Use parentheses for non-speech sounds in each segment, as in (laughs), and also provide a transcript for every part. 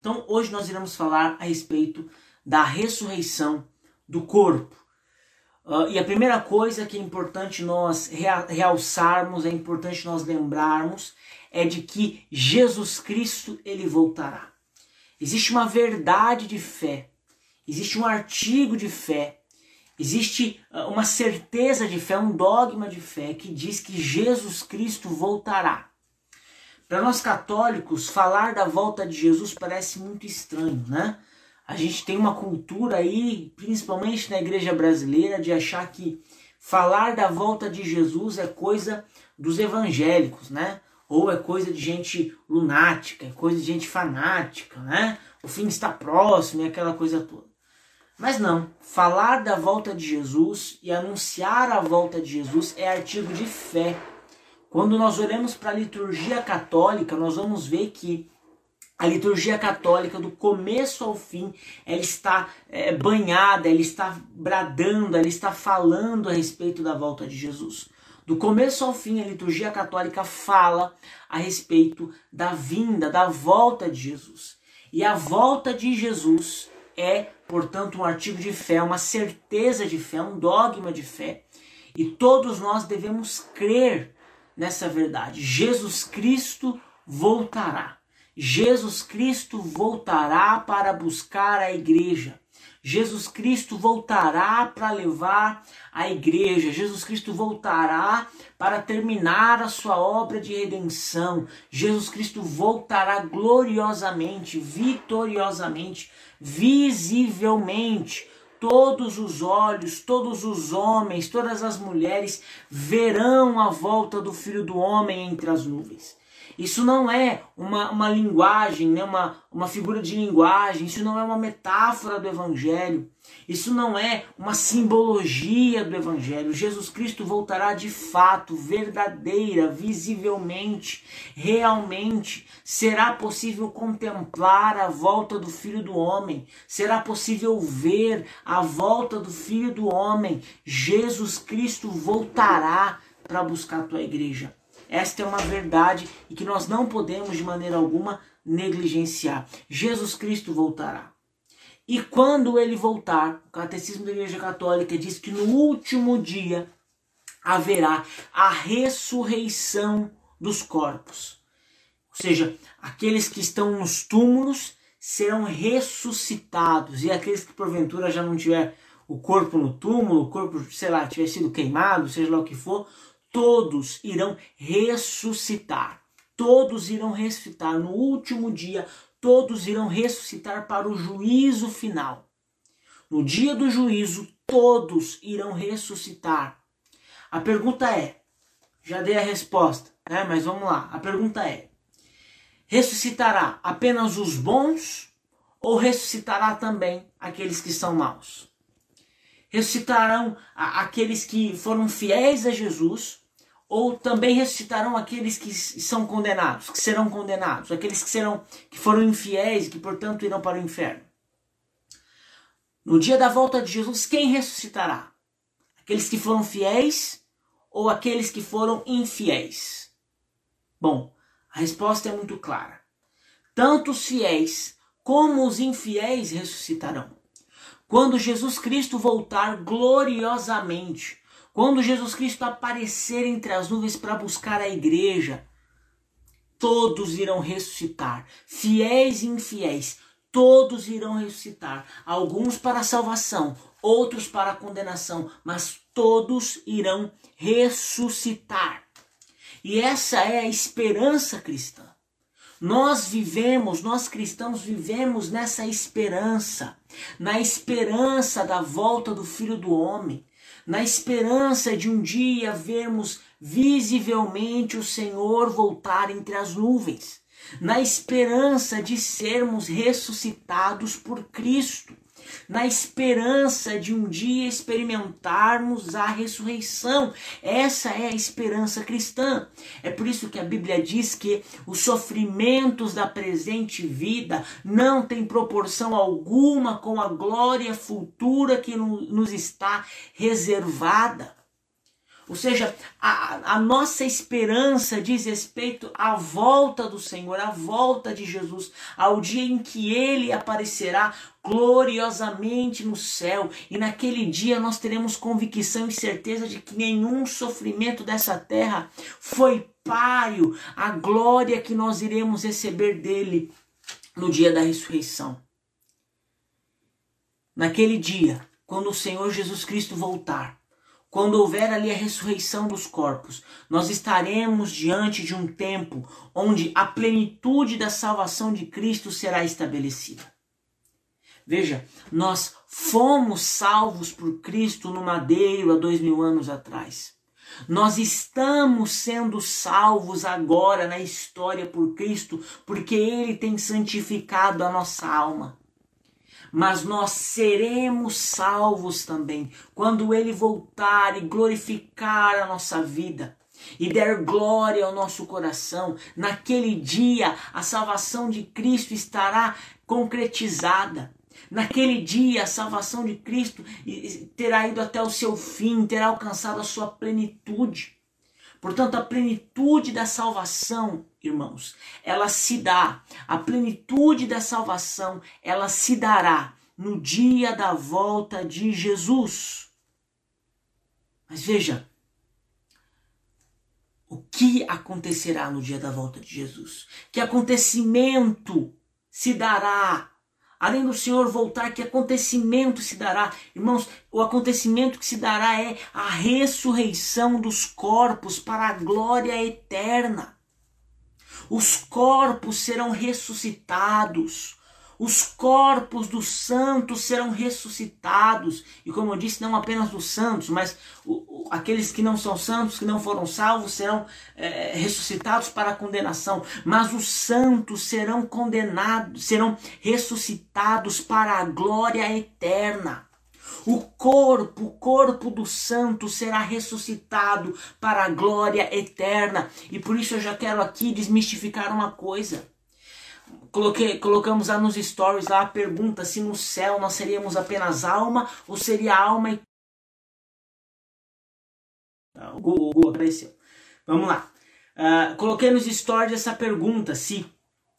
Então, hoje nós iremos falar a respeito da ressurreição do corpo. Uh, e a primeira coisa que é importante nós realçarmos, é importante nós lembrarmos, é de que Jesus Cristo ele voltará. Existe uma verdade de fé, existe um artigo de fé, existe uh, uma certeza de fé, um dogma de fé que diz que Jesus Cristo voltará. Para nós católicos, falar da volta de Jesus parece muito estranho, né? A gente tem uma cultura aí, principalmente na igreja brasileira, de achar que falar da volta de Jesus é coisa dos evangélicos, né? Ou é coisa de gente lunática, é coisa de gente fanática, né? O fim está próximo e aquela coisa toda. Mas não, falar da volta de Jesus e anunciar a volta de Jesus é artigo de fé quando nós olhamos para a liturgia católica, nós vamos ver que a liturgia católica, do começo ao fim, ela está é, banhada, ela está bradando, ela está falando a respeito da volta de Jesus. Do começo ao fim, a liturgia católica fala a respeito da vinda, da volta de Jesus. E a volta de Jesus é, portanto, um artigo de fé, uma certeza de fé, um dogma de fé. E todos nós devemos crer nessa verdade. Jesus Cristo voltará. Jesus Cristo voltará para buscar a igreja. Jesus Cristo voltará para levar a igreja. Jesus Cristo voltará para terminar a sua obra de redenção. Jesus Cristo voltará gloriosamente, vitoriosamente, visivelmente todos os olhos, todos os homens, todas as mulheres verão a volta do Filho do Homem entre as nuvens. Isso não é uma, uma linguagem, né? uma, uma figura de linguagem, isso não é uma metáfora do Evangelho, isso não é uma simbologia do Evangelho. Jesus Cristo voltará de fato, verdadeira, visivelmente, realmente. Será possível contemplar a volta do Filho do Homem, será possível ver a volta do Filho do Homem. Jesus Cristo voltará para buscar a tua igreja. Esta é uma verdade e que nós não podemos de maneira alguma negligenciar. Jesus Cristo voltará. E quando ele voltar, o Catecismo da Igreja Católica diz que no último dia haverá a ressurreição dos corpos. Ou seja, aqueles que estão nos túmulos serão ressuscitados e aqueles que porventura já não tiver o corpo no túmulo, o corpo, sei lá, tiver sido queimado, seja lá o que for, todos irão ressuscitar. Todos irão ressuscitar no último dia, todos irão ressuscitar para o juízo final. No dia do juízo, todos irão ressuscitar. A pergunta é: já dei a resposta, né? mas vamos lá. A pergunta é: ressuscitará apenas os bons ou ressuscitará também aqueles que são maus? Ressuscitarão aqueles que foram fiéis a Jesus ou também ressuscitarão aqueles que são condenados, que serão condenados, aqueles que serão que foram infiéis e que portanto irão para o inferno. No dia da volta de Jesus, quem ressuscitará? Aqueles que foram fiéis ou aqueles que foram infiéis? Bom, a resposta é muito clara. Tanto os fiéis como os infiéis ressuscitarão. Quando Jesus Cristo voltar gloriosamente, quando Jesus Cristo aparecer entre as nuvens para buscar a igreja, todos irão ressuscitar, fiéis e infiéis, todos irão ressuscitar, alguns para a salvação, outros para a condenação, mas todos irão ressuscitar. E essa é a esperança cristã. Nós vivemos, nós cristãos vivemos nessa esperança, na esperança da volta do Filho do Homem, na esperança de um dia vermos visivelmente o Senhor voltar entre as nuvens, na esperança de sermos ressuscitados por Cristo na esperança de um dia experimentarmos a ressurreição. Essa é a esperança cristã. É por isso que a Bíblia diz que os sofrimentos da presente vida não têm proporção alguma com a glória futura que nos está reservada. Ou seja, a, a nossa esperança diz respeito à volta do Senhor, à volta de Jesus, ao dia em que ele aparecerá gloriosamente no céu. E naquele dia nós teremos convicção e certeza de que nenhum sofrimento dessa terra foi páreo à glória que nós iremos receber dele no dia da ressurreição. Naquele dia, quando o Senhor Jesus Cristo voltar, quando houver ali a ressurreição dos corpos, nós estaremos diante de um tempo onde a plenitude da salvação de Cristo será estabelecida. Veja, nós fomos salvos por Cristo no madeiro há dois mil anos atrás. Nós estamos sendo salvos agora na história por Cristo, porque Ele tem santificado a nossa alma mas nós seremos salvos também quando ele voltar e glorificar a nossa vida e der glória ao nosso coração. Naquele dia, a salvação de Cristo estará concretizada. Naquele dia, a salvação de Cristo terá ido até o seu fim, terá alcançado a sua plenitude. Portanto, a plenitude da salvação, irmãos, ela se dá. A plenitude da salvação, ela se dará no dia da volta de Jesus. Mas veja, o que acontecerá no dia da volta de Jesus? Que acontecimento se dará Além do Senhor voltar, que acontecimento se dará? Irmãos, o acontecimento que se dará é a ressurreição dos corpos para a glória eterna. Os corpos serão ressuscitados os corpos dos santos serão ressuscitados. E como eu disse, não apenas dos santos, mas o, o, aqueles que não são santos, que não foram salvos, serão é, ressuscitados para a condenação. Mas os santos serão condenados, serão ressuscitados para a glória eterna. O corpo, o corpo do santo será ressuscitado para a glória eterna. E por isso eu já quero aqui desmistificar uma coisa. Coloquei, colocamos lá nos stories lá a pergunta se no céu nós seríamos apenas alma ou seria alma e. O Google apareceu. Vamos lá. Uh, coloquei nos stories essa pergunta: se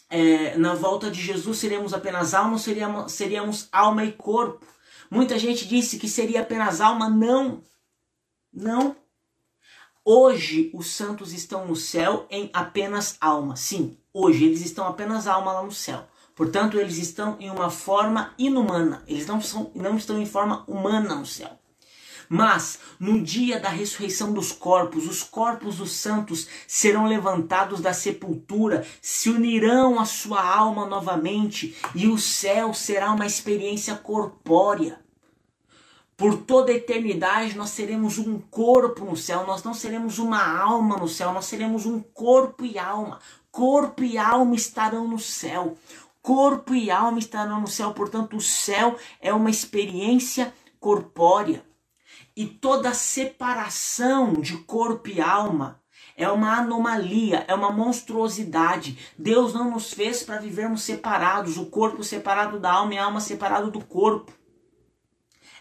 é, na volta de Jesus seríamos apenas alma ou seríamos, seríamos alma e corpo. Muita gente disse que seria apenas alma. Não. Não. Hoje os santos estão no céu em apenas alma. Sim, hoje eles estão apenas alma lá no céu. Portanto, eles estão em uma forma inumana. Eles não, são, não estão em forma humana no céu. Mas no dia da ressurreição dos corpos, os corpos dos santos serão levantados da sepultura, se unirão à sua alma novamente e o céu será uma experiência corpórea. Por toda a eternidade nós seremos um corpo no céu, nós não seremos uma alma no céu, nós seremos um corpo e alma. Corpo e alma estarão no céu. Corpo e alma estarão no céu, portanto, o céu é uma experiência corpórea. E toda separação de corpo e alma é uma anomalia, é uma monstruosidade. Deus não nos fez para vivermos separados, o corpo separado da alma e a alma separado do corpo.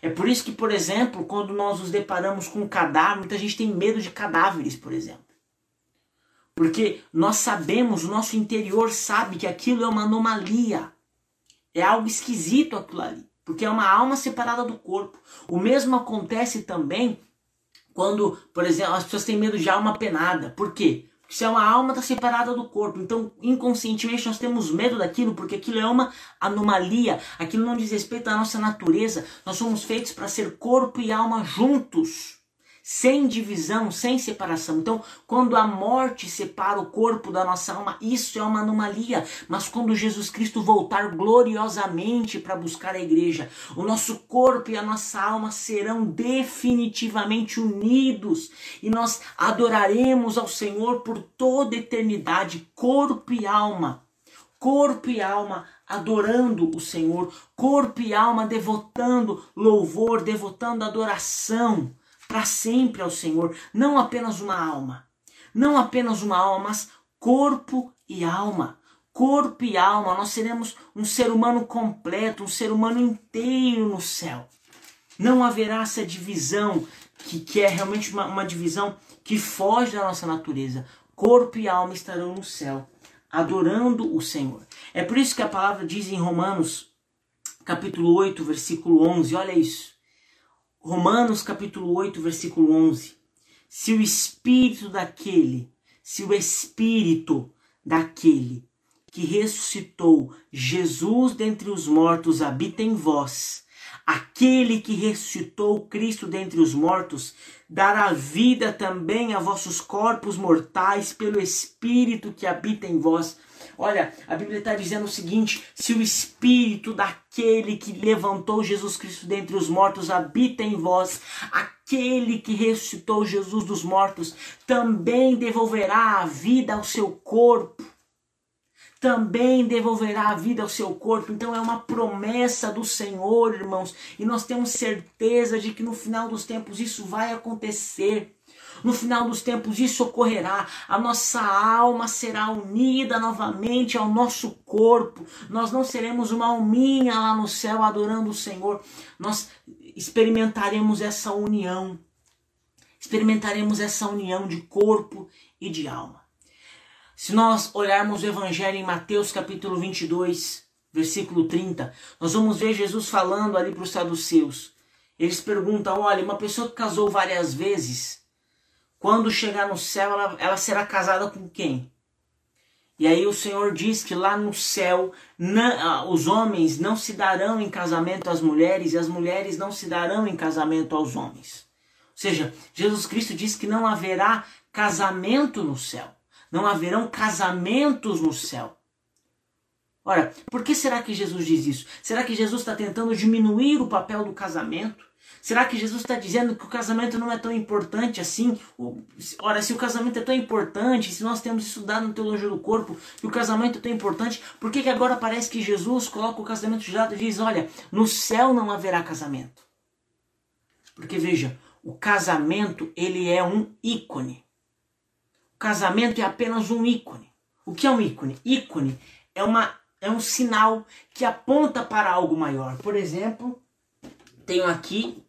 É por isso que, por exemplo, quando nós nos deparamos com um cadáver, muita gente tem medo de cadáveres, por exemplo. Porque nós sabemos, o nosso interior sabe que aquilo é uma anomalia. É algo esquisito aquilo ali. Porque é uma alma separada do corpo. O mesmo acontece também quando, por exemplo, as pessoas têm medo de alma penada. Por quê? Porque se é uma alma está separada do corpo. Então, inconscientemente, nós temos medo daquilo, porque aquilo é uma anomalia. Aquilo não diz respeito à nossa natureza. Nós somos feitos para ser corpo e alma juntos sem divisão, sem separação. Então, quando a morte separa o corpo da nossa alma, isso é uma anomalia. Mas quando Jesus Cristo voltar gloriosamente para buscar a igreja, o nosso corpo e a nossa alma serão definitivamente unidos e nós adoraremos ao Senhor por toda eternidade, corpo e alma. Corpo e alma adorando o Senhor, corpo e alma devotando louvor, devotando adoração para sempre ao Senhor, não apenas uma alma, não apenas uma alma, mas corpo e alma. Corpo e alma, nós seremos um ser humano completo, um ser humano inteiro no céu. Não haverá essa divisão que, que é realmente uma, uma divisão que foge da nossa natureza. Corpo e alma estarão no céu, adorando o Senhor. É por isso que a palavra diz em Romanos, capítulo 8, versículo 11, olha isso. Romanos, capítulo 8, versículo 11. Se o espírito daquele, se o espírito daquele que ressuscitou Jesus dentre os mortos habita em vós, aquele que ressuscitou Cristo dentre os mortos dará vida também a vossos corpos mortais pelo Espírito que habita em vós. Olha, a Bíblia está dizendo o seguinte: se o Espírito daquele que levantou Jesus Cristo dentre os mortos habita em vós, aquele que ressuscitou Jesus dos mortos também devolverá a vida ao seu corpo também devolverá a vida ao seu corpo. Então é uma promessa do Senhor, irmãos, e nós temos certeza de que no final dos tempos isso vai acontecer. No final dos tempos isso ocorrerá. A nossa alma será unida novamente ao nosso corpo. Nós não seremos uma alminha lá no céu adorando o Senhor. Nós experimentaremos essa união. Experimentaremos essa união de corpo e de alma. Se nós olharmos o Evangelho em Mateus capítulo 22, versículo 30, nós vamos ver Jesus falando ali para os saduceus. Eles perguntam: olha, uma pessoa que casou várias vezes, quando chegar no céu, ela, ela será casada com quem? E aí o Senhor diz que lá no céu não, os homens não se darão em casamento às mulheres e as mulheres não se darão em casamento aos homens. Ou seja, Jesus Cristo diz que não haverá casamento no céu não haverão casamentos no céu. Ora, por que será que Jesus diz isso? Será que Jesus está tentando diminuir o papel do casamento? Será que Jesus está dizendo que o casamento não é tão importante assim? Ora, se o casamento é tão importante, se nós temos estudado no Teologia do Corpo que o casamento é tão importante, por que, que agora parece que Jesus coloca o casamento de lado e diz: olha, no céu não haverá casamento? Porque veja, o casamento ele é um ícone casamento é apenas um ícone. O que é um ícone? Ícone é, uma, é um sinal que aponta para algo maior. Por exemplo, tenho aqui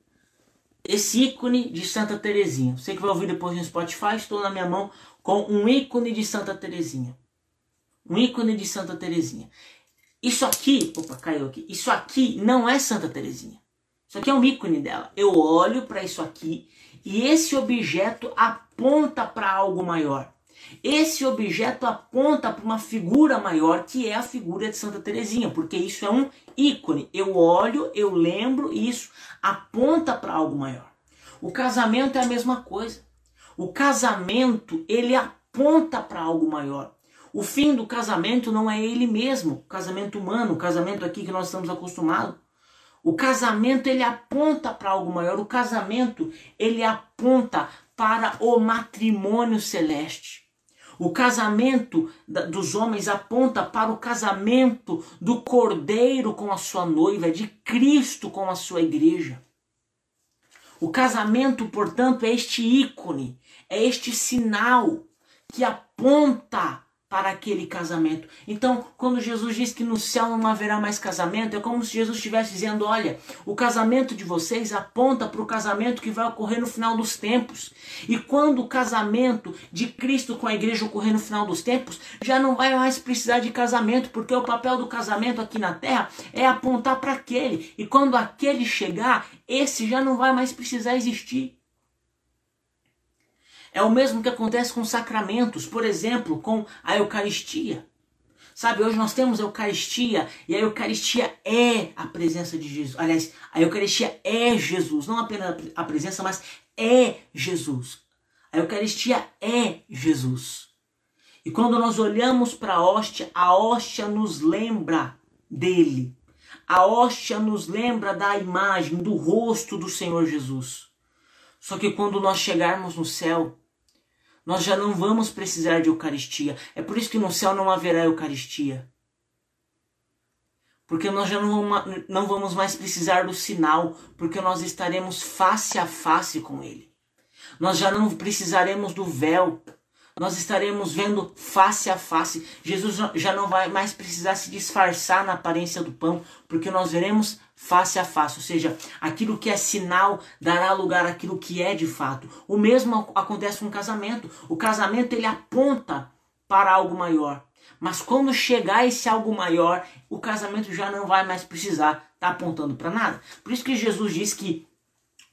esse ícone de Santa Terezinha. Você que vai ouvir depois no Spotify, estou na minha mão com um ícone de Santa Terezinha. Um ícone de Santa Terezinha. Isso aqui, opa, caiu aqui. Isso aqui não é Santa Terezinha. Isso aqui é um ícone dela. Eu olho para isso aqui e esse objeto aponta para algo maior. Esse objeto aponta para uma figura maior, que é a figura de Santa Teresinha, porque isso é um ícone. Eu olho, eu lembro, e isso aponta para algo maior. O casamento é a mesma coisa. O casamento, ele aponta para algo maior. O fim do casamento não é ele mesmo, o casamento humano, o casamento aqui que nós estamos acostumados. O casamento ele aponta para algo maior. O casamento ele aponta para o matrimônio celeste. O casamento dos homens aponta para o casamento do Cordeiro com a sua noiva, de Cristo com a sua igreja. O casamento, portanto, é este ícone, é este sinal que aponta para aquele casamento. Então, quando Jesus diz que no céu não haverá mais casamento, é como se Jesus estivesse dizendo: olha, o casamento de vocês aponta para o casamento que vai ocorrer no final dos tempos. E quando o casamento de Cristo com a igreja ocorrer no final dos tempos, já não vai mais precisar de casamento, porque o papel do casamento aqui na terra é apontar para aquele. E quando aquele chegar, esse já não vai mais precisar existir. É o mesmo que acontece com sacramentos, por exemplo, com a Eucaristia. Sabe, hoje nós temos a Eucaristia e a Eucaristia é a presença de Jesus. Aliás, a Eucaristia é Jesus, não apenas a presença, mas é Jesus. A Eucaristia é Jesus. E quando nós olhamos para a hóstia, a hóstia nos lembra dele. A hóstia nos lembra da imagem, do rosto do Senhor Jesus. Só que quando nós chegarmos no céu, nós já não vamos precisar de Eucaristia. É por isso que no céu não haverá Eucaristia. Porque nós já não, não vamos mais precisar do sinal, porque nós estaremos face a face com Ele. Nós já não precisaremos do véu, nós estaremos vendo face a face. Jesus já não vai mais precisar se disfarçar na aparência do pão, porque nós veremos face a face, ou seja, aquilo que é sinal dará lugar àquilo que é de fato. O mesmo acontece com o casamento. O casamento ele aponta para algo maior. Mas quando chegar esse algo maior, o casamento já não vai mais precisar estar tá apontando para nada. Por isso que Jesus diz que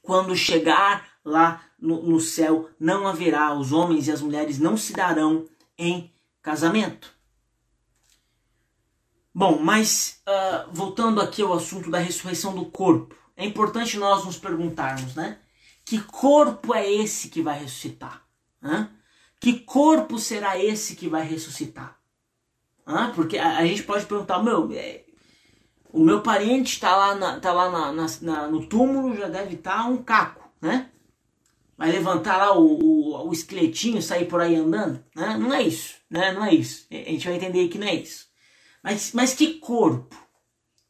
quando chegar lá no, no céu, não haverá, os homens e as mulheres não se darão em casamento. Bom, mas uh, voltando aqui ao assunto da ressurreição do corpo, é importante nós nos perguntarmos, né? Que corpo é esse que vai ressuscitar? Hã? Que corpo será esse que vai ressuscitar? Hã? Porque a, a gente pode perguntar, meu, é, o meu parente está lá, na, tá lá na, na, no túmulo, já deve estar tá um caco, né? vai levantar lá o, o, o esqueletinho, sair por aí andando. Né? Não é isso, né? Não é isso. A gente vai entender que não é isso. Mas, mas que corpo?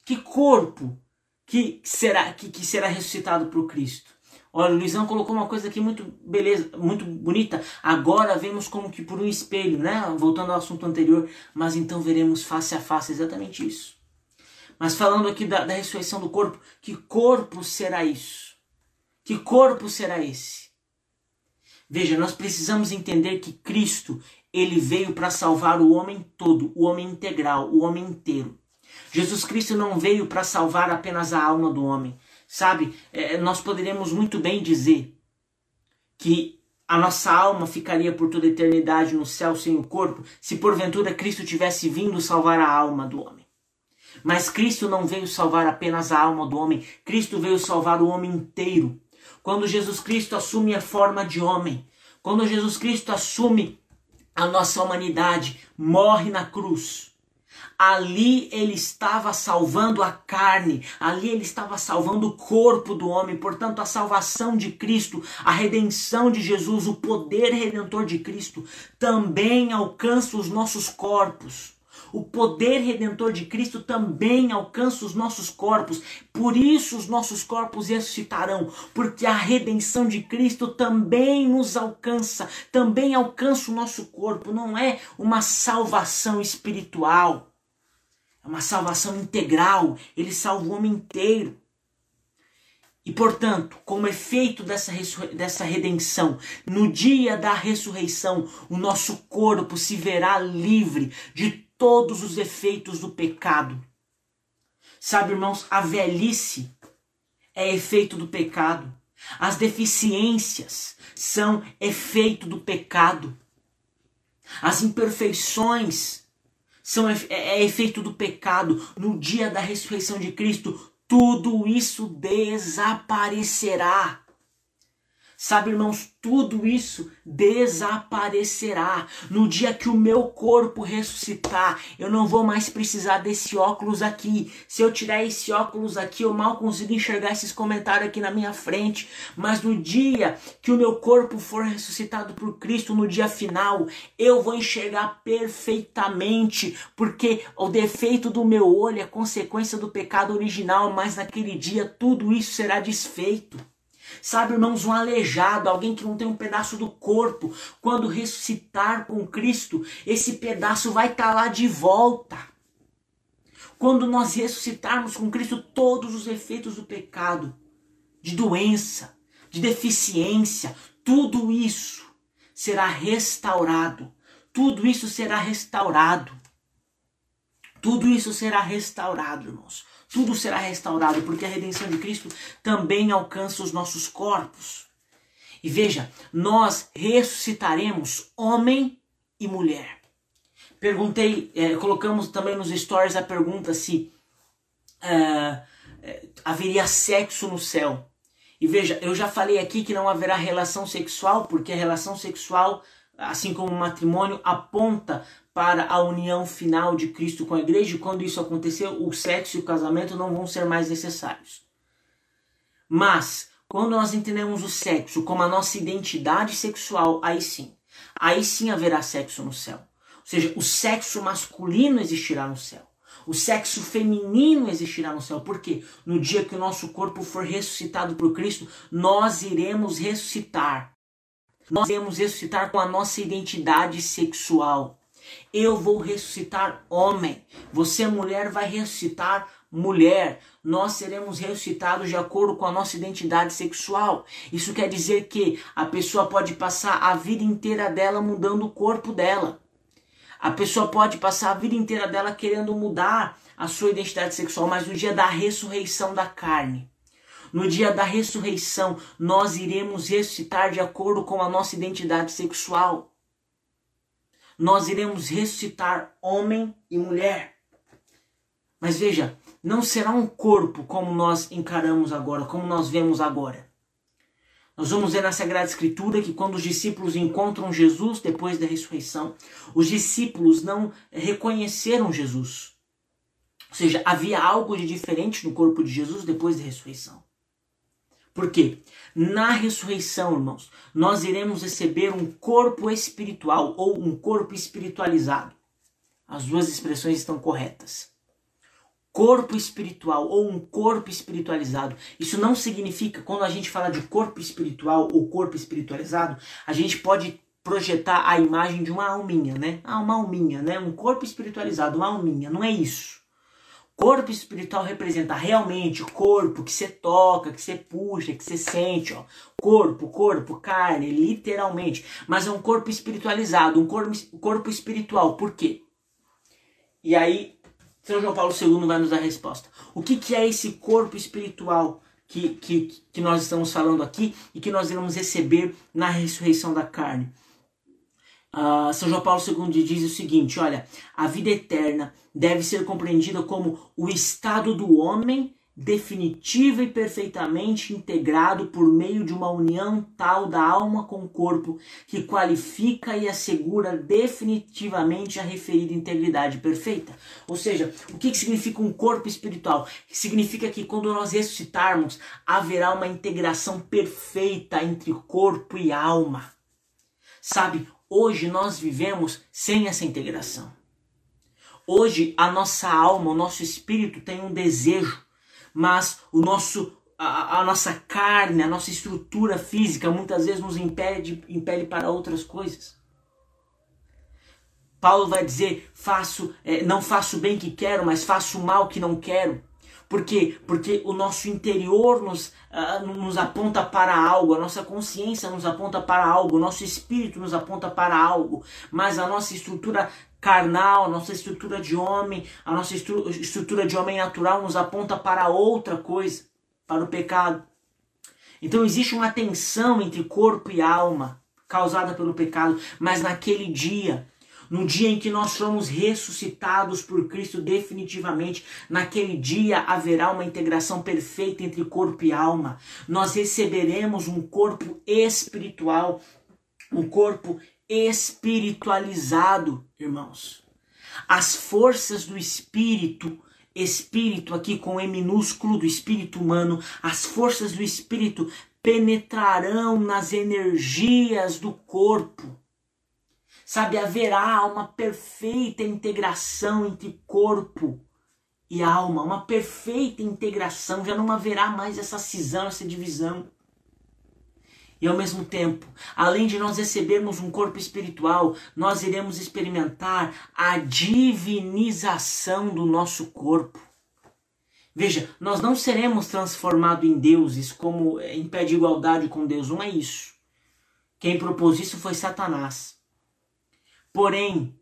Que corpo que será que, que será ressuscitado por Cristo? Olha, o Luizão colocou uma coisa aqui muito beleza, muito bonita. Agora vemos como que por um espelho, né? Voltando ao assunto anterior, mas então veremos face a face exatamente isso. Mas falando aqui da, da ressurreição do corpo, que corpo será isso? Que corpo será esse? Veja, nós precisamos entender que Cristo, ele veio para salvar o homem todo, o homem integral, o homem inteiro. Jesus Cristo não veio para salvar apenas a alma do homem. Sabe, é, nós poderíamos muito bem dizer que a nossa alma ficaria por toda eternidade no céu sem o corpo, se porventura Cristo tivesse vindo salvar a alma do homem. Mas Cristo não veio salvar apenas a alma do homem, Cristo veio salvar o homem inteiro. Quando Jesus Cristo assume a forma de homem, quando Jesus Cristo assume a nossa humanidade, morre na cruz. Ali ele estava salvando a carne, ali ele estava salvando o corpo do homem. Portanto, a salvação de Cristo, a redenção de Jesus, o poder redentor de Cristo também alcança os nossos corpos. O poder redentor de Cristo também alcança os nossos corpos. Por isso os nossos corpos ressuscitarão, porque a redenção de Cristo também nos alcança, também alcança o nosso corpo. Não é uma salvação espiritual, é uma salvação integral. Ele salva o homem inteiro. E, portanto, como efeito dessa, dessa redenção, no dia da ressurreição, o nosso corpo se verá livre de todos os efeitos do pecado. Sabe, irmãos, a velhice é efeito do pecado. As deficiências são efeito do pecado. As imperfeições são é, é efeito do pecado. No dia da ressurreição de Cristo, tudo isso desaparecerá. Sabe, irmãos, tudo isso desaparecerá. No dia que o meu corpo ressuscitar, eu não vou mais precisar desse óculos aqui. Se eu tirar esse óculos aqui, eu mal consigo enxergar esses comentários aqui na minha frente. Mas no dia que o meu corpo for ressuscitado por Cristo, no dia final, eu vou enxergar perfeitamente, porque o defeito do meu olho é consequência do pecado original, mas naquele dia tudo isso será desfeito. Sabe, irmãos, um aleijado, alguém que não tem um pedaço do corpo, quando ressuscitar com Cristo, esse pedaço vai estar tá lá de volta. Quando nós ressuscitarmos com Cristo, todos os efeitos do pecado, de doença, de deficiência, tudo isso será restaurado. Tudo isso será restaurado. Tudo isso será restaurado, irmãos tudo será restaurado, porque a redenção de Cristo também alcança os nossos corpos. E veja, nós ressuscitaremos homem e mulher. Perguntei, é, colocamos também nos stories a pergunta se é, é, haveria sexo no céu. E veja, eu já falei aqui que não haverá relação sexual, porque a relação sexual, assim como o matrimônio, aponta para a união final de Cristo com a igreja, e quando isso acontecer, o sexo e o casamento não vão ser mais necessários. Mas, quando nós entendemos o sexo como a nossa identidade sexual, aí sim, aí sim haverá sexo no céu. Ou seja, o sexo masculino existirá no céu. O sexo feminino existirá no céu. Porque no dia que o nosso corpo for ressuscitado por Cristo, nós iremos ressuscitar Nós iremos ressuscitar com a nossa identidade sexual. Eu vou ressuscitar homem. Você, mulher, vai ressuscitar mulher. Nós seremos ressuscitados de acordo com a nossa identidade sexual. Isso quer dizer que a pessoa pode passar a vida inteira dela mudando o corpo dela. A pessoa pode passar a vida inteira dela querendo mudar a sua identidade sexual, mas no dia da ressurreição da carne, no dia da ressurreição, nós iremos ressuscitar de acordo com a nossa identidade sexual. Nós iremos ressuscitar homem e mulher. Mas veja, não será um corpo como nós encaramos agora, como nós vemos agora. Nós vamos ver na Sagrada Escritura que quando os discípulos encontram Jesus depois da ressurreição, os discípulos não reconheceram Jesus. Ou seja, havia algo de diferente no corpo de Jesus depois da ressurreição. Por quê? Na ressurreição, irmãos, nós iremos receber um corpo espiritual ou um corpo espiritualizado. As duas expressões estão corretas corpo espiritual ou um corpo espiritualizado. Isso não significa, quando a gente fala de corpo espiritual ou corpo espiritualizado, a gente pode projetar a imagem de uma alminha, né? Ah, uma alminha, né? Um corpo espiritualizado, uma alminha. Não é isso. Corpo espiritual representa realmente o corpo que você toca, que você puxa, que você sente, ó. Corpo, corpo, carne, literalmente. Mas é um corpo espiritualizado, um corpo, espiritual. Por quê? E aí são João Paulo II vai nos dar a resposta. O que, que é esse corpo espiritual que, que, que nós estamos falando aqui e que nós iremos receber na ressurreição da carne? Uh, São João Paulo II diz o seguinte: olha, a vida eterna deve ser compreendida como o estado do homem definitivo e perfeitamente integrado por meio de uma união tal da alma com o corpo que qualifica e assegura definitivamente a referida integridade perfeita. Ou seja, o que significa um corpo espiritual? Significa que quando nós ressuscitarmos, haverá uma integração perfeita entre corpo e alma. Sabe, hoje nós vivemos sem essa integração. Hoje a nossa alma, o nosso espírito tem um desejo mas o nosso a, a, nossa carne, a nossa estrutura física muitas vezes nos impede, impele para outras coisas. Paulo vai dizer: faço, é, não faço o bem que quero, mas faço o mal que não quero. Por quê? Porque o nosso interior nos, uh, nos aponta para algo, a nossa consciência nos aponta para algo, o nosso espírito nos aponta para algo, mas a nossa estrutura carnal, nossa estrutura de homem, a nossa estrutura de homem natural nos aponta para outra coisa, para o pecado. Então existe uma tensão entre corpo e alma causada pelo pecado, mas naquele dia, no dia em que nós somos ressuscitados por Cristo definitivamente, naquele dia haverá uma integração perfeita entre corpo e alma. Nós receberemos um corpo espiritual, um corpo espiritualizado, irmãos. As forças do espírito, espírito aqui com E minúsculo do espírito humano, as forças do espírito penetrarão nas energias do corpo. Sabe, haverá uma perfeita integração entre corpo e alma, uma perfeita integração, já não haverá mais essa cisão, essa divisão. E ao mesmo tempo, além de nós recebermos um corpo espiritual, nós iremos experimentar a divinização do nosso corpo. Veja, nós não seremos transformados em deuses como em pé de igualdade com Deus, não é isso. Quem propôs isso foi Satanás. Porém,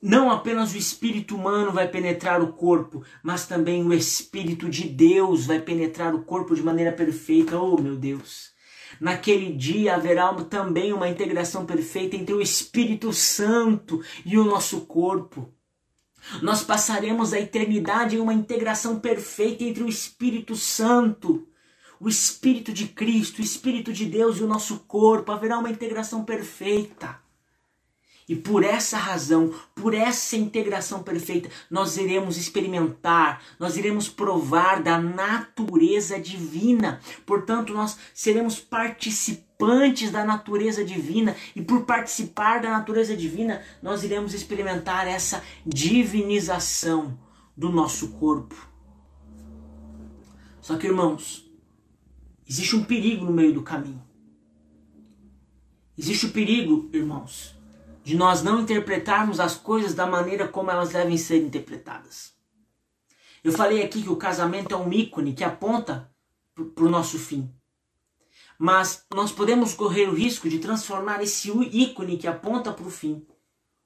não apenas o espírito humano vai penetrar o corpo, mas também o espírito de Deus vai penetrar o corpo de maneira perfeita. Oh, meu Deus! Naquele dia haverá também uma integração perfeita entre o Espírito Santo e o nosso corpo. Nós passaremos a eternidade em uma integração perfeita entre o Espírito Santo, o Espírito de Cristo, o Espírito de Deus e o nosso corpo. Haverá uma integração perfeita. E por essa razão, por essa integração perfeita, nós iremos experimentar, nós iremos provar da natureza divina. Portanto, nós seremos participantes da natureza divina e por participar da natureza divina, nós iremos experimentar essa divinização do nosso corpo. Só que, irmãos, existe um perigo no meio do caminho. Existe o perigo, irmãos, de nós não interpretarmos as coisas da maneira como elas devem ser interpretadas. Eu falei aqui que o casamento é um ícone que aponta para o nosso fim. Mas nós podemos correr o risco de transformar esse ícone que aponta para o fim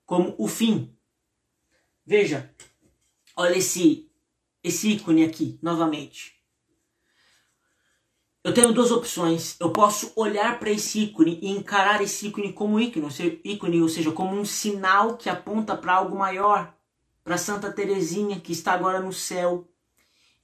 como o fim. Veja, olha esse, esse ícone aqui, novamente. Eu tenho duas opções. Eu posso olhar para esse ícone e encarar esse ícone como ícone, ou seja, como um sinal que aponta para algo maior, para Santa Teresinha que está agora no céu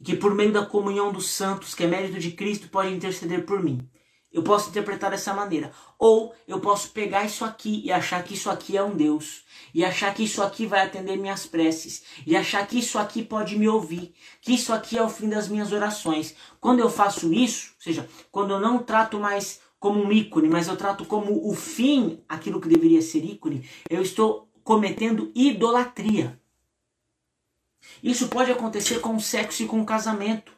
e que por meio da comunhão dos santos, que é mérito de Cristo, pode interceder por mim. Eu posso interpretar dessa maneira. Ou eu posso pegar isso aqui e achar que isso aqui é um Deus. E achar que isso aqui vai atender minhas preces. E achar que isso aqui pode me ouvir. Que isso aqui é o fim das minhas orações. Quando eu faço isso, ou seja, quando eu não trato mais como um ícone, mas eu trato como o fim aquilo que deveria ser ícone, eu estou cometendo idolatria. Isso pode acontecer com o sexo e com o casamento.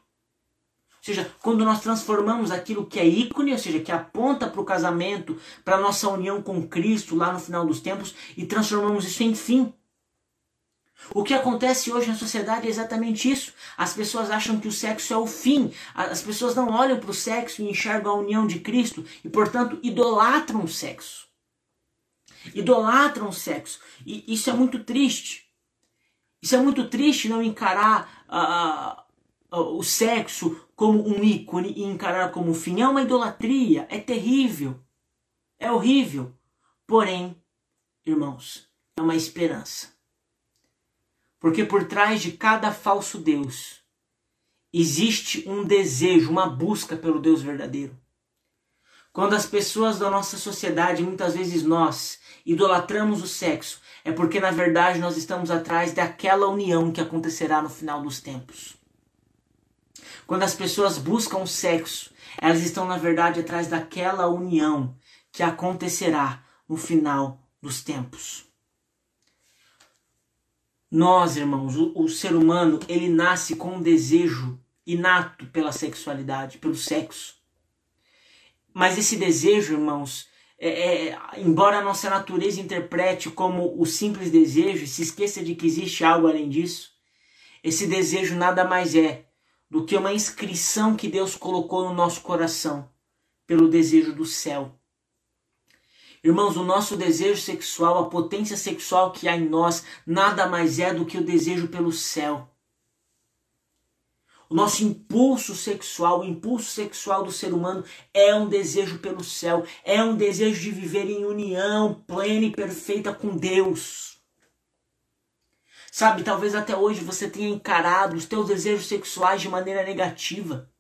Ou seja, quando nós transformamos aquilo que é ícone, ou seja, que aponta para o casamento, para a nossa união com Cristo lá no final dos tempos, e transformamos isso em fim. O que acontece hoje na sociedade é exatamente isso. As pessoas acham que o sexo é o fim. As pessoas não olham para o sexo e enxergam a união de Cristo e, portanto, idolatram o sexo. Idolatram o sexo. E isso é muito triste. Isso é muito triste não encarar uh, o sexo como um ícone e encarar como fim. É uma idolatria, é terrível, é horrível. Porém, irmãos, é uma esperança. Porque por trás de cada falso Deus existe um desejo, uma busca pelo Deus verdadeiro. Quando as pessoas da nossa sociedade, muitas vezes nós, idolatramos o sexo, é porque na verdade nós estamos atrás daquela união que acontecerá no final dos tempos. Quando as pessoas buscam sexo, elas estão na verdade atrás daquela união que acontecerá no final dos tempos. Nós, irmãos, o, o ser humano, ele nasce com um desejo inato pela sexualidade, pelo sexo. Mas esse desejo, irmãos, é, é, embora a nossa natureza interprete como o simples desejo se esqueça de que existe algo além disso, esse desejo nada mais é do que uma inscrição que Deus colocou no nosso coração pelo desejo do céu. Irmãos, o nosso desejo sexual, a potência sexual que há em nós, nada mais é do que o desejo pelo céu. O nosso impulso sexual, o impulso sexual do ser humano é um desejo pelo céu, é um desejo de viver em união plena e perfeita com Deus. Sabe, talvez até hoje você tenha encarado os teus desejos sexuais de maneira negativa.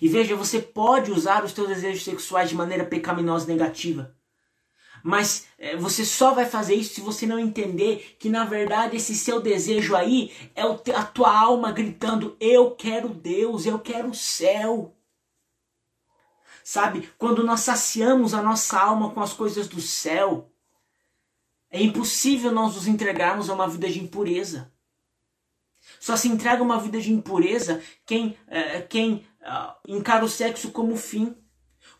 E veja, você pode usar os teus desejos sexuais de maneira pecaminosa negativa. Mas é, você só vai fazer isso se você não entender que na verdade esse seu desejo aí é o, a tua alma gritando: Eu quero Deus, eu quero o céu. Sabe, quando nós saciamos a nossa alma com as coisas do céu, é impossível nós nos entregarmos a uma vida de impureza. Só se entrega uma vida de impureza quem, é, quem uh, encara o sexo como fim.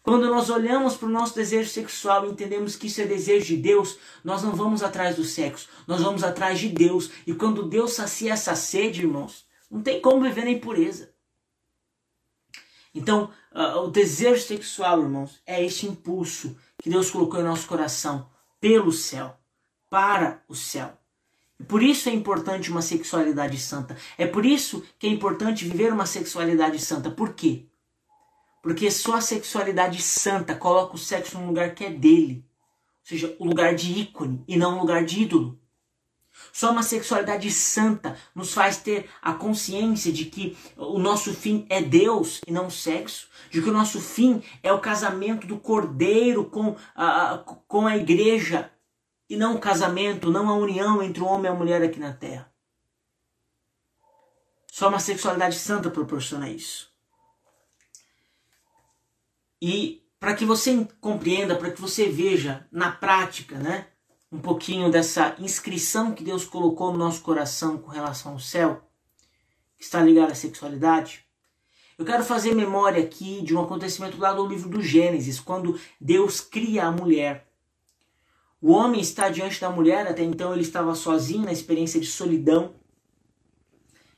Quando nós olhamos para o nosso desejo sexual e entendemos que isso é desejo de Deus, nós não vamos atrás do sexo, nós vamos atrás de Deus. E quando Deus sacia essa sede, irmãos, não tem como viver na impureza. Então, uh, o desejo sexual, irmãos, é esse impulso que Deus colocou em nosso coração pelo céu, para o céu. E por isso é importante uma sexualidade santa. É por isso que é importante viver uma sexualidade santa. Por quê? Porque só a sexualidade santa coloca o sexo num lugar que é dele. Ou seja, o lugar de ícone e não um lugar de ídolo. Só uma sexualidade santa nos faz ter a consciência de que o nosso fim é Deus e não o sexo, de que o nosso fim é o casamento do cordeiro com a, com a igreja e não o casamento, não a união entre o homem e a mulher aqui na terra. Só uma sexualidade santa proporciona isso. E para que você compreenda, para que você veja na prática, né, um pouquinho dessa inscrição que Deus colocou no nosso coração com relação ao céu, que está ligada à sexualidade, Eu quero fazer memória aqui de um acontecimento lá do livro do Gênesis, quando Deus cria a mulher. O homem está diante da mulher, até então ele estava sozinho na experiência de solidão.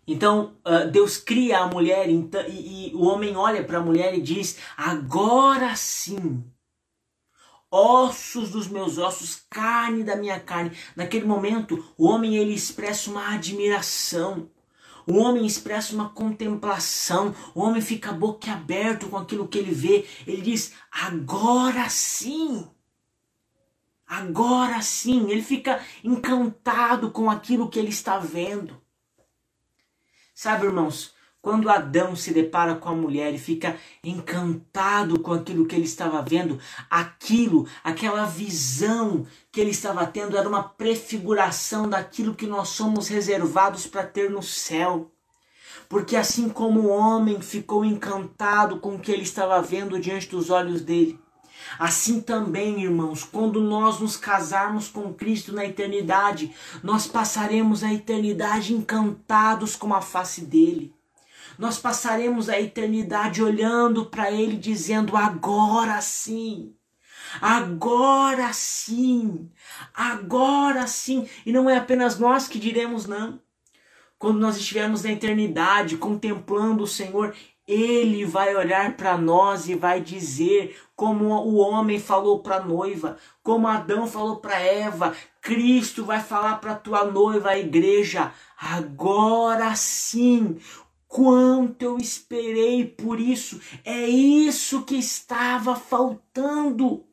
Então uh, Deus cria a mulher então, e, e o homem olha para a mulher e diz: Agora sim, ossos dos meus ossos, carne da minha carne. Naquele momento, o homem ele expressa uma admiração. O homem expressa uma contemplação, o homem fica boquiaberto com aquilo que ele vê. Ele diz: agora sim. Agora sim. Ele fica encantado com aquilo que ele está vendo. Sabe, irmãos, quando Adão se depara com a mulher e fica encantado com aquilo que ele estava vendo, aquilo, aquela visão que ele estava tendo era uma prefiguração daquilo que nós somos reservados para ter no céu. Porque assim como o homem ficou encantado com o que ele estava vendo diante dos olhos dele, Assim também, irmãos, quando nós nos casarmos com Cristo na eternidade, nós passaremos a eternidade encantados com a face dele nós passaremos a eternidade olhando para Ele, dizendo: agora sim. Agora sim, agora sim, e não é apenas nós que diremos não. Quando nós estivermos na eternidade contemplando o Senhor, ele vai olhar para nós e vai dizer, como o homem falou para a noiva, como Adão falou para Eva, Cristo vai falar para tua noiva, a igreja, agora sim, Quanto eu esperei por isso, é isso que estava faltando.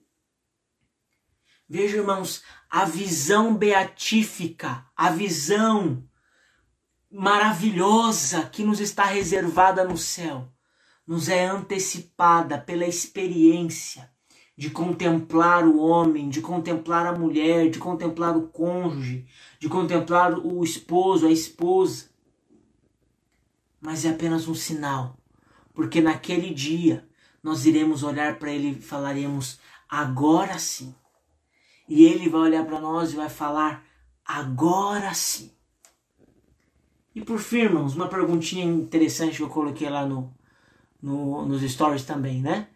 Veja, irmãos, a visão beatífica, a visão maravilhosa que nos está reservada no céu, nos é antecipada pela experiência de contemplar o homem, de contemplar a mulher, de contemplar o cônjuge, de contemplar o esposo, a esposa mas é apenas um sinal, porque naquele dia nós iremos olhar para ele e falaremos agora sim. E ele vai olhar para nós e vai falar agora sim. E por fim, irmãos, uma perguntinha interessante que eu coloquei lá no, no, nos stories também, né?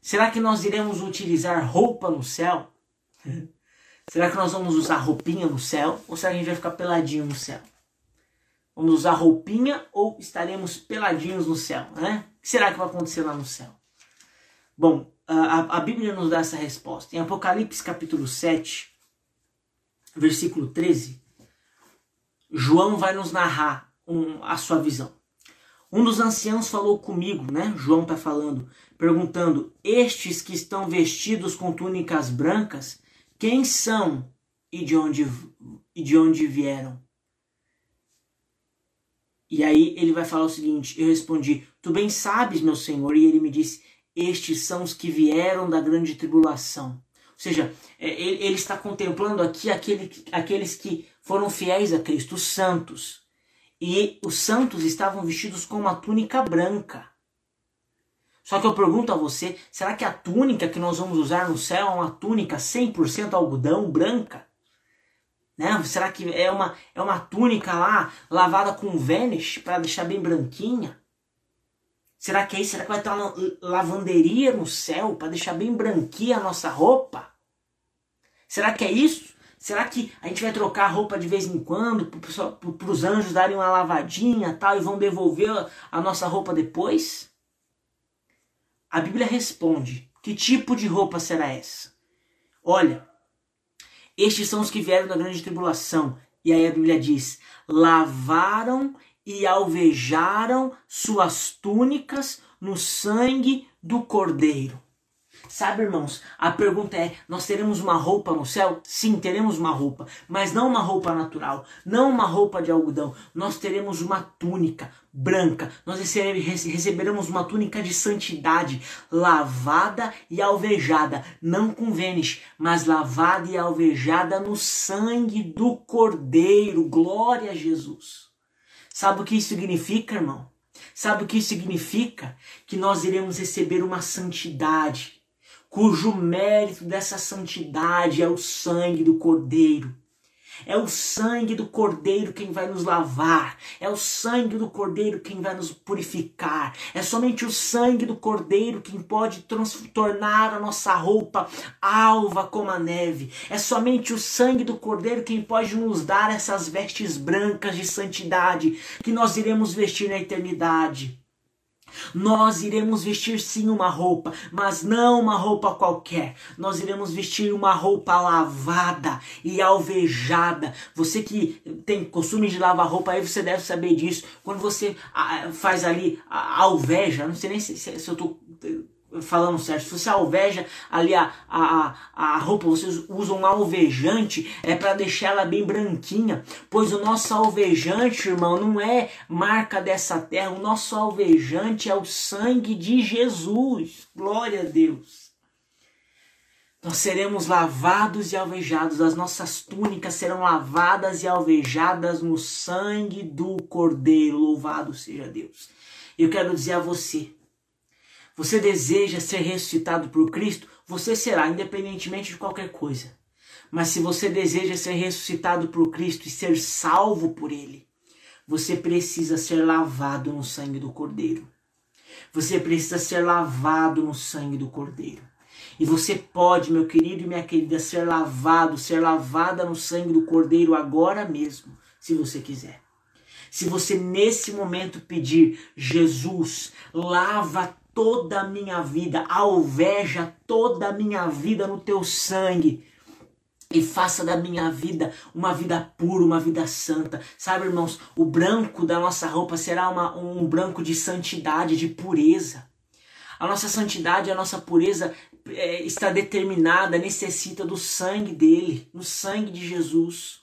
Será que nós iremos utilizar roupa no céu? (laughs) será que nós vamos usar roupinha no céu? Ou será que a gente vai ficar peladinho no céu? Vamos usar roupinha ou estaremos peladinhos no céu, né? O que será que vai acontecer lá no céu? Bom, a, a Bíblia nos dá essa resposta. Em Apocalipse capítulo 7, versículo 13, João vai nos narrar um, a sua visão. Um dos anciãos falou comigo, né? João está falando, perguntando: Estes que estão vestidos com túnicas brancas, quem são e de onde, e de onde vieram? E aí ele vai falar o seguinte: Eu respondi, Tu bem sabes, meu senhor. E ele me disse: Estes são os que vieram da grande tribulação. Ou seja, é, ele está contemplando aqui aquele, aqueles que foram fiéis a Cristo, os santos. E os santos estavam vestidos com uma túnica branca. Só que eu pergunto a você: será que a túnica que nós vamos usar no céu é uma túnica 100% algodão branca? Né? Será que é uma, é uma túnica lá lavada com Vanish para deixar bem branquinha? Será que é isso? Será que vai ter uma lavanderia no céu para deixar bem branquinha a nossa roupa? Será que é isso? Será que a gente vai trocar a roupa de vez em quando para os anjos darem uma lavadinha tal e vão devolver a nossa roupa depois? A Bíblia responde: que tipo de roupa será essa? Olha, estes são os que vieram da grande tribulação. E aí a Bíblia diz: lavaram e alvejaram suas túnicas no sangue do Cordeiro. Sabe, irmãos, a pergunta é: nós teremos uma roupa no céu? Sim, teremos uma roupa, mas não uma roupa natural, não uma roupa de algodão. Nós teremos uma túnica branca, nós receberemos uma túnica de santidade, lavada e alvejada, não com vênis, mas lavada e alvejada no sangue do Cordeiro. Glória a Jesus. Sabe o que isso significa, irmão? Sabe o que isso significa? Que nós iremos receber uma santidade cujo mérito dessa santidade é o sangue do Cordeiro. É o sangue do Cordeiro quem vai nos lavar. É o sangue do Cordeiro quem vai nos purificar. É somente o sangue do Cordeiro quem pode tornar a nossa roupa alva como a neve. É somente o sangue do Cordeiro quem pode nos dar essas vestes brancas de santidade que nós iremos vestir na eternidade. Nós iremos vestir sim uma roupa, mas não uma roupa qualquer. Nós iremos vestir uma roupa lavada e alvejada. Você que tem costume de lavar roupa, aí você deve saber disso. Quando você ah, faz ali a alveja, não sei nem se, se eu estou falando certo, se você alveja ali a, a, a roupa, vocês usam alvejante, é para deixar ela bem branquinha, pois o nosso alvejante, irmão, não é marca dessa terra, o nosso alvejante é o sangue de Jesus. Glória a Deus. Nós seremos lavados e alvejados, as nossas túnicas serão lavadas e alvejadas no sangue do Cordeiro. Louvado seja Deus. Eu quero dizer a você, você deseja ser ressuscitado por Cristo, você será, independentemente de qualquer coisa. Mas se você deseja ser ressuscitado por Cristo e ser salvo por Ele, você precisa ser lavado no sangue do Cordeiro. Você precisa ser lavado no sangue do Cordeiro. E você pode, meu querido e minha querida, ser lavado, ser lavada no sangue do Cordeiro agora mesmo, se você quiser. Se você nesse momento pedir, Jesus, lava toda a minha vida, alveja toda a minha vida no teu sangue. E faça da minha vida uma vida pura, uma vida santa. Sabe, irmãos, o branco da nossa roupa será uma, um branco de santidade, de pureza. A nossa santidade, a nossa pureza é, está determinada, necessita do sangue dele, no sangue de Jesus.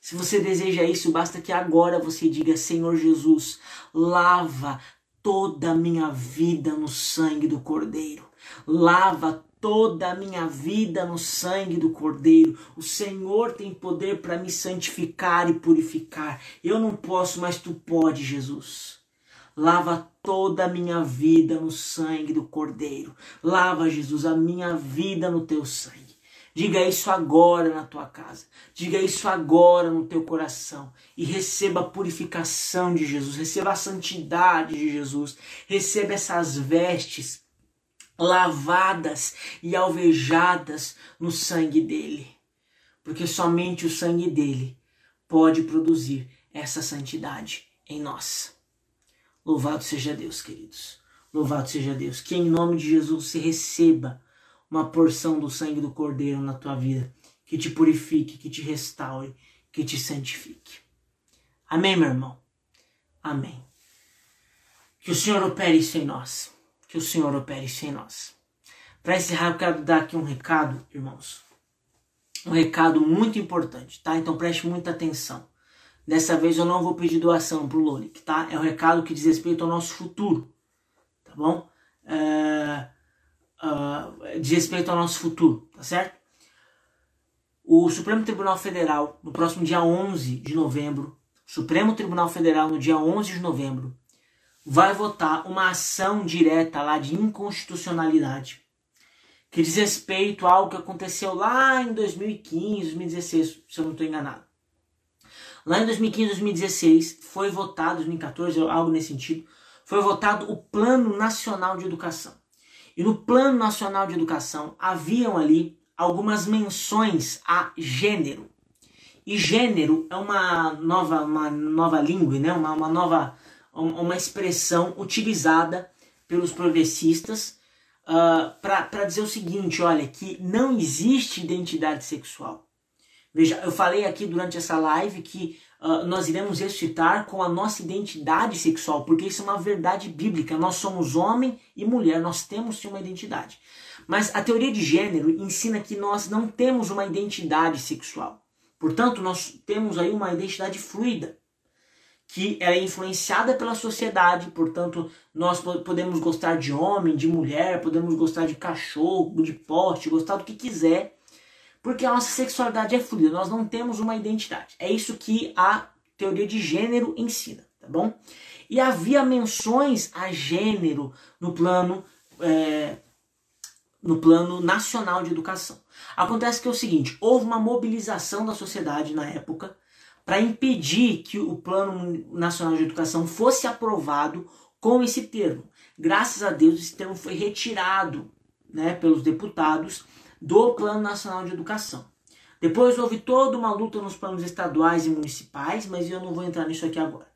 Se você deseja isso, basta que agora você diga: Senhor Jesus, lava toda a minha vida no sangue do Cordeiro. Lava toda a minha vida no sangue do Cordeiro. O Senhor tem poder para me santificar e purificar. Eu não posso, mas tu pode, Jesus. Lava toda a minha vida no sangue do Cordeiro. Lava, Jesus, a minha vida no teu sangue. Diga isso agora na tua casa. Diga isso agora no teu coração. E receba a purificação de Jesus. Receba a santidade de Jesus. Receba essas vestes lavadas e alvejadas no sangue dele. Porque somente o sangue dele pode produzir essa santidade em nós. Louvado seja Deus, queridos. Louvado seja Deus. Que em nome de Jesus se receba uma porção do sangue do Cordeiro na tua vida, que te purifique, que te restaure, que te santifique. Amém, meu irmão? Amém. Que o Senhor opere isso em nós. Que o Senhor opere isso em nós. Para encerrar, eu quero dar aqui um recado, irmãos. Um recado muito importante, tá? Então preste muita atenção. Dessa vez eu não vou pedir doação pro Lolic, tá? É um recado que diz respeito ao nosso futuro, tá bom? É uh, diz respeito ao nosso futuro, tá certo? O Supremo Tribunal Federal, no próximo dia 11 de novembro, Supremo Tribunal Federal, no dia 11 de novembro, vai votar uma ação direta lá de inconstitucionalidade que diz respeito a algo que aconteceu lá em 2015, 2016, se eu não estou enganado. Lá em 2015, 2016, foi votado, 2014, algo nesse sentido, foi votado o Plano Nacional de Educação. E no Plano Nacional de Educação haviam ali algumas menções a gênero. E gênero é uma nova, uma nova língua, né? uma, uma nova uma expressão utilizada pelos progressistas uh, ah, para dizer o seguinte, olha, que não existe identidade sexual. Veja, eu falei aqui durante essa live que uh, nós iremos ressuscitar com a nossa identidade sexual, porque isso é uma verdade bíblica. Nós somos homem e mulher, nós temos sim uma identidade. Mas a teoria de gênero ensina que nós não temos uma identidade sexual. Portanto, nós temos aí uma identidade fluida, que é influenciada pela sociedade. Portanto, nós podemos gostar de homem, de mulher, podemos gostar de cachorro, de poste, gostar do que quiser porque a nossa sexualidade é fluida, nós não temos uma identidade. É isso que a teoria de gênero ensina, tá bom? E havia menções a gênero no plano, é, no plano nacional de educação. Acontece que é o seguinte, houve uma mobilização da sociedade na época para impedir que o Plano Nacional de Educação fosse aprovado com esse termo. Graças a Deus, esse termo foi retirado né, pelos deputados do Plano Nacional de Educação. Depois houve toda uma luta nos planos estaduais e municipais, mas eu não vou entrar nisso aqui agora.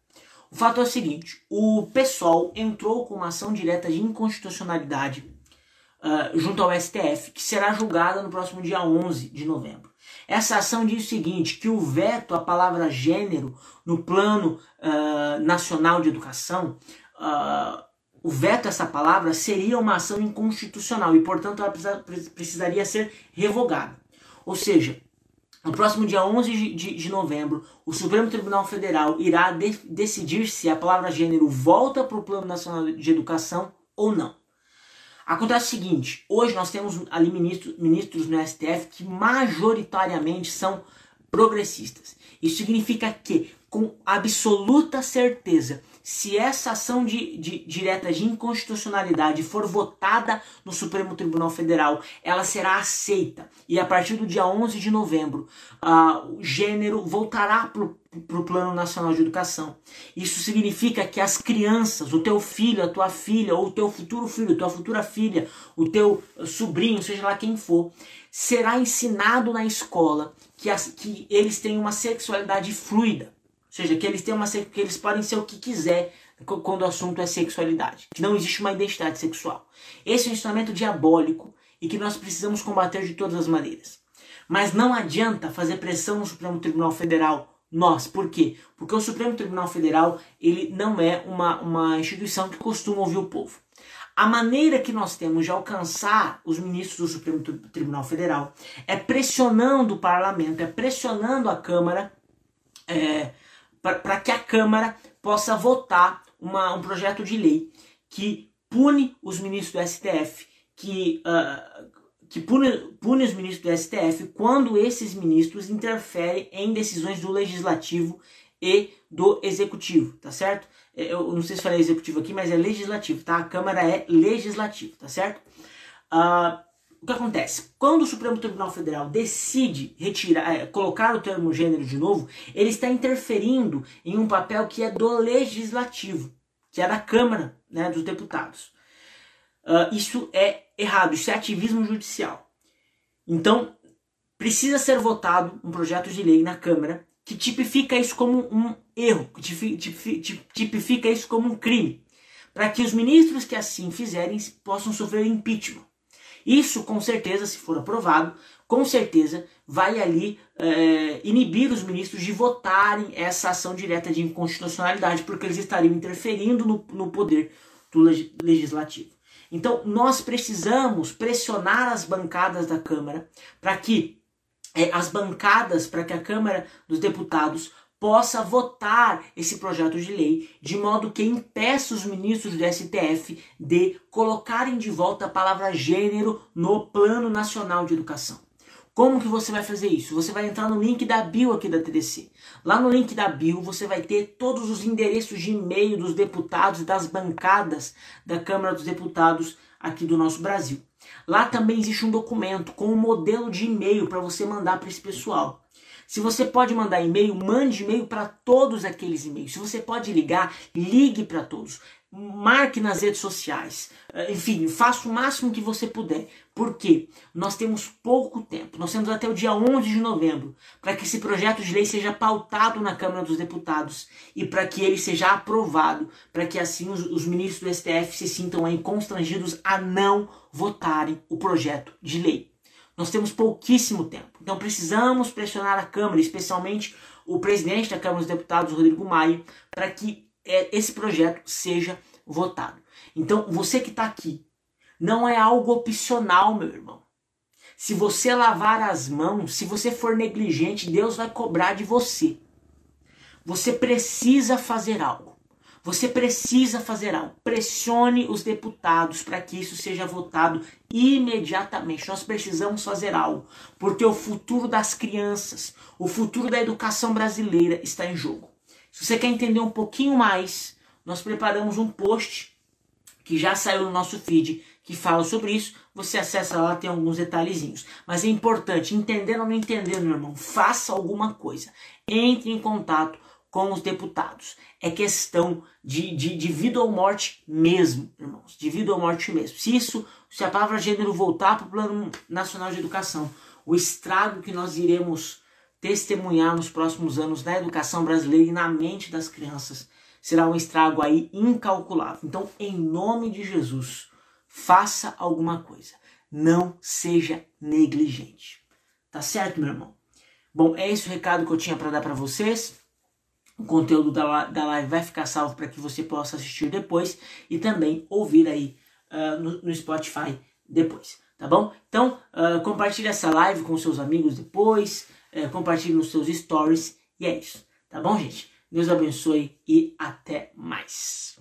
O fato é o seguinte: o PSOL entrou com uma ação direta de inconstitucionalidade uh, junto ao STF, que será julgada no próximo dia 11 de novembro. Essa ação diz o seguinte: que o veto à palavra gênero no plano uh, nacional de educação, uh, o veto a essa palavra seria uma ação inconstitucional e, portanto, ela precisa, precisaria ser revogada. Ou seja, no próximo dia 11 de, novembro, o Supremo Tribunal Federal irá de, decidir se a palavra gênero volta para o Plano Nacional de Educação ou não. Acontece o seguinte: hoje nós temos ali ministros, ministros no STF que majoritariamente são progressistas. Isso significa que, com absoluta certeza, se essa ação de, de, direta de inconstitucionalidade for votada no Supremo Tribunal Federal, ela será aceita. E a partir do dia 11 de novembro, uh, o gênero voltará para o Plano Nacional de Educação. Isso significa que as crianças, o teu filho, a tua filha, ou o teu futuro filho, tua futura filha, o teu sobrinho, seja lá quem for, será ensinado na escola que, as, que eles têm uma sexualidade fluida ou seja, que eles têm uma que eles podem ser o que quiser quando o assunto é sexualidade, que não existe uma identidade sexual. Esse é um instrumento diabólico e que nós precisamos combater de todas as maneiras. Mas não adianta fazer pressão no Supremo Tribunal Federal nós. Por quê? Porque o Supremo Tribunal Federal ele não é uma, uma instituição que costuma ouvir o povo. A maneira que nós temos de alcançar os ministros do Supremo Tribunal Federal é pressionando o parlamento, é pressionando a Câmara é, para que a Câmara possa votar uma, um projeto de lei que pune os ministros do STF, que, uh, que pune, pune os ministros do STF quando esses ministros interferem em decisões do legislativo e do executivo, tá certo? É, eu não sei se falei executivo aqui, mas é legislativo, tá? A Câmara é legislativo, tá certo? Uh, o que acontece? Quando o Supremo Tribunal Federal decide retirar, é, colocar o termo gênero de novo, ele está interferindo em um papel que é do legislativo, que é da Câmara né, dos Deputados. Uh, isso é errado, isso é ativismo judicial. Então, precisa ser votado um projeto de lei na Câmara que tipifica isso como um erro, que tipifica isso como um crime, para que os ministros que assim fizerem possam sofrer impeachment. Isso, com certeza, se for aprovado, com certeza vai ali é, inibir os ministros de votarem essa ação direta de inconstitucionalidade, porque eles estariam interferindo no, no poder do legislativo. Então, nós precisamos pressionar as bancadas da Câmara para que é, as bancadas, para que a Câmara dos Deputados possa votar esse projeto de lei de modo que impeça os ministros do STF de colocarem de volta a palavra gênero no Plano Nacional de Educação. Como que você vai fazer isso? Você vai entrar no link da bio aqui da TDC. Lá no link da bio você vai ter todos os endereços de e-mail dos deputados das bancadas da Câmara dos Deputados aqui do nosso Brasil. Lá também existe um documento com um modelo de e-mail para você mandar para esse pessoal. Se você pode mandar e-mail, mande e-mail para todos aqueles e-mails. Se você pode ligar, ligue para todos. Marque nas redes sociais. Eh, enfim, faça o máximo que você puder. Porque nós temos pouco tempo. Nós temos até o dia 11 de novembro para que esse projeto de lei seja pautado na Câmara dos Deputados e para que ele seja aprovado, para que assim os, os ministros do STF se sintam aí constrangidos a não votarem o projeto de lei. Nós temos pouquíssimo tempo. Então precisamos pressionar a Câmara, especialmente o presidente da Câmara dos Deputados, Rodrigo Maia, para que é, esse projeto seja votado. Então, você que está aqui, não é algo opcional, meu irmão. Se você lavar as mãos, se você for negligente, Deus vai cobrar de você. Você precisa fazer algo. Você precisa fazer algo. Pressione os deputados para que isso seja votado imediatamente. Nós precisamos fazer algo, porque o futuro das crianças, o futuro da educação brasileira está em jogo. Se você quer entender um pouquinho mais, nós preparamos um post que já saiu no nosso feed, que fala sobre isso. Você acessa lá, tem alguns detalhezinhos. Mas é importante, entendendo ou não entendendo, meu irmão, faça alguma coisa. Entre em contato com os deputados. É questão de, de, de vida ou morte mesmo, irmãos. De vida ou morte mesmo. Se isso, se a palavra gênero voltar para o Plano Nacional de Educação, o estrago que nós iremos testemunhar nos próximos anos na educação brasileira e na mente das crianças será um estrago aí incalculável. Então, em nome de Jesus, faça alguma coisa. Não seja negligente. Tá certo, meu irmão? Bom, é esse o recado que eu tinha para dar para vocês. O conteúdo da, da live vai ficar salvo para que você possa assistir depois e também ouvir aí uh, no, no, Spotify depois, tá bom? Então, uh, compartilhe essa live com seus amigos depois, uh, compartilhe nos seus stories e é isso, tá bom, gente? Deus abençoe e até mais.